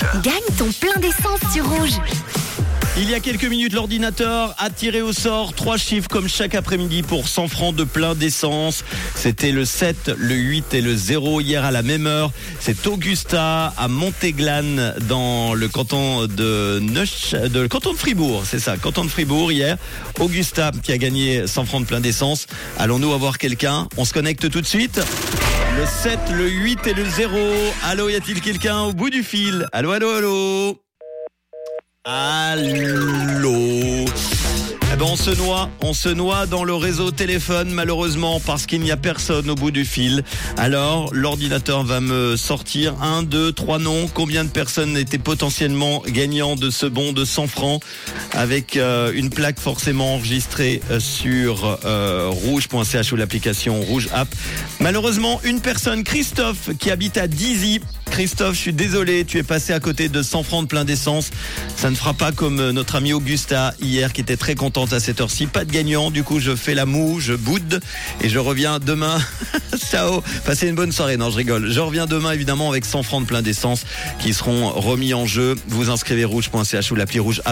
Rouge. Gagne ton plein d'essence sur Rouge. Il y a quelques minutes, l'ordinateur a tiré au sort trois chiffres comme chaque après-midi pour 100 francs de plein d'essence. C'était le 7, le 8 et le 0 hier à la même heure. C'est Augusta à Montéglane dans le canton de Neuch, de le canton de Fribourg. C'est ça, canton de Fribourg hier. Augusta qui a gagné 100 francs de plein d'essence. Allons-nous avoir quelqu'un? On se connecte tout de suite. Le 7, le 8 et le 0. Allô, y a-t-il quelqu'un au bout du fil? Allô, allô, allô? Allô? On se noie, on se noie dans le réseau téléphone malheureusement parce qu'il n'y a personne au bout du fil. Alors l'ordinateur va me sortir un, deux, trois noms. Combien de personnes étaient potentiellement gagnants de ce bon de 100 francs avec euh, une plaque forcément enregistrée euh, sur euh, rouge.ch ou l'application Rouge App. Malheureusement une personne, Christophe, qui habite à Dizy. Christophe, je suis désolé, tu es passé à côté de 100 francs de plein d'essence. Ça ne fera pas comme notre ami Augusta hier qui était très contente cette heure-ci. Pas de gagnant, du coup je fais la moue, je boude et je reviens demain. Ciao, passez une bonne soirée. Non, je rigole. Je reviens demain évidemment avec 100 francs de plein d'essence qui seront remis en jeu. Vous inscrivez rouge.ch ou l'appli rouge